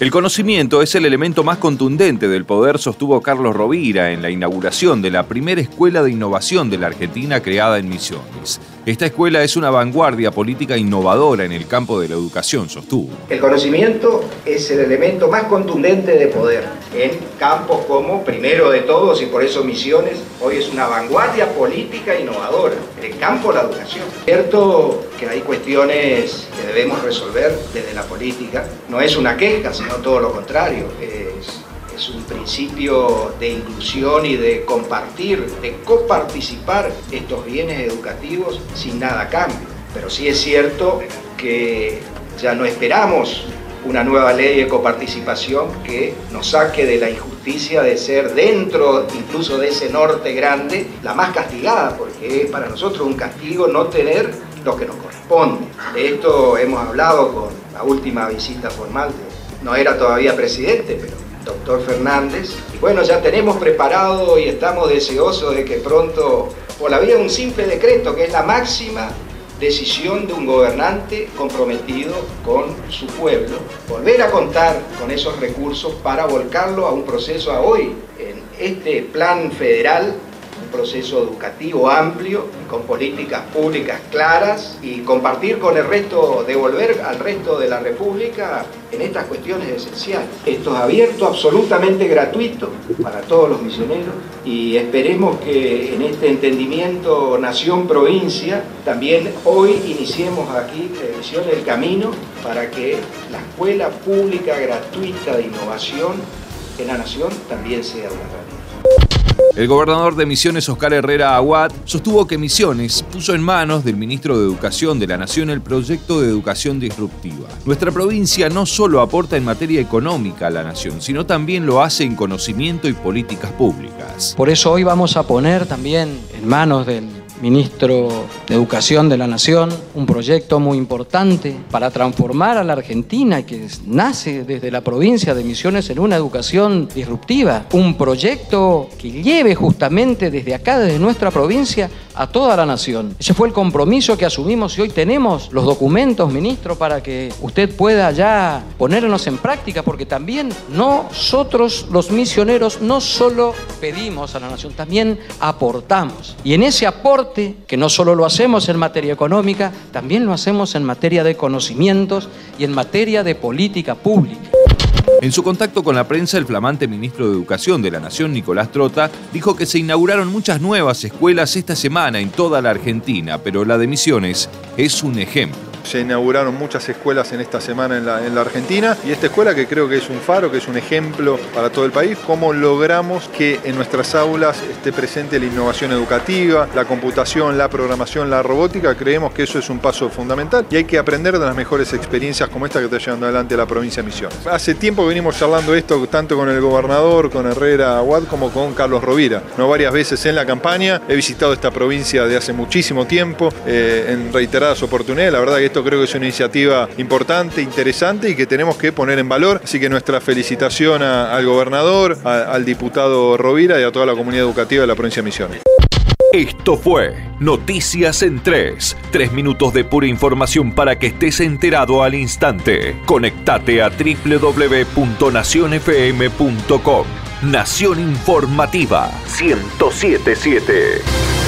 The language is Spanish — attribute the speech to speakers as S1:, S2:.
S1: El conocimiento es el elemento más contundente del poder, sostuvo Carlos Rovira en la inauguración de la primera escuela de innovación de la Argentina creada en Misiones. Esta escuela es una vanguardia política innovadora en el campo de la educación, sostuvo.
S2: El conocimiento es el elemento más contundente de poder en campos como, primero de todos, y por eso Misiones hoy es una vanguardia política innovadora, en el campo de la educación. Cierto que hay cuestiones que debemos resolver desde la política, no es una queja, sino todo lo contrario, es es un principio de inclusión y de compartir, de coparticipar estos bienes educativos sin nada a cambio. Pero sí es cierto que ya no esperamos una nueva ley de coparticipación que nos saque de la injusticia de ser dentro incluso de ese norte grande la más castigada, porque es para nosotros un castigo no tener lo que nos corresponde. De esto hemos hablado con la última visita formal, no era todavía presidente, pero doctor Fernández. Y bueno, ya tenemos preparado y estamos deseosos de que pronto, por la vía de un simple decreto, que es la máxima decisión de un gobernante comprometido con su pueblo, volver a contar con esos recursos para volcarlo a un proceso a hoy, en este plan federal proceso educativo amplio, con políticas públicas claras y compartir con el resto, devolver al resto de la República en estas cuestiones esenciales. Esto es abierto, absolutamente gratuito para todos los misioneros y esperemos que en este entendimiento nación-provincia también hoy iniciemos aquí Televisión El Camino para que la escuela pública gratuita de innovación en la nación también sea una realidad.
S1: El gobernador de Misiones, Oscar Herrera Aguad, sostuvo que Misiones puso en manos del ministro de Educación de la Nación el proyecto de educación disruptiva. Nuestra provincia no solo aporta en materia económica a la nación, sino también lo hace en conocimiento y políticas públicas.
S3: Por eso hoy vamos a poner también en manos del ministro de Educación de la Nación, un proyecto muy importante para transformar a la Argentina que nace desde la provincia de Misiones en una educación disruptiva, un proyecto que lleve justamente desde acá, desde nuestra provincia, a toda la nación. Ese fue el compromiso que asumimos y hoy tenemos los documentos, ministro, para que usted pueda ya ponernos en práctica, porque también nosotros los misioneros no solo pedimos a la nación, también aportamos. Y en ese aporte, que no solo lo hacemos en materia económica, también lo hacemos en materia de conocimientos y en materia de política pública.
S1: En su contacto con la prensa, el flamante ministro de Educación de la Nación, Nicolás Trota, dijo que se inauguraron muchas nuevas escuelas esta semana en toda la Argentina, pero la de Misiones es un ejemplo.
S4: Se inauguraron muchas escuelas en esta semana en la, Argentina y esta escuela que creo que es un faro, que es un ejemplo para todo el país, cómo logramos que en nuestras aulas esté presente la innovación educativa, la computación, la programación, la robótica, creemos que eso es un paso fundamental y hay que aprender de las mejores experiencias como esta que está llevando adelante la provincia de Misiones. Hace tiempo que venimos charlando esto tanto con el gobernador, con Herrera Aguad, como con Carlos Rovira. ¿no? Varias veces en la campaña he visitado esta provincia de hace muchísimo tiempo, eh, en reiteradas oportunidades, la verdad que esto creo que es una iniciativa importante, interesante y que tenemos que poner en valor. Así que nuestra felicitación al gobernador, al diputado Rovira y a toda la comunidad educativa de la provincia de Misiones.
S1: Esto fue Noticias en 3. Tres minutos de pura información para que estés enterado al instante. Conectate a www.nacionfm.com. Nación Informativa 1077.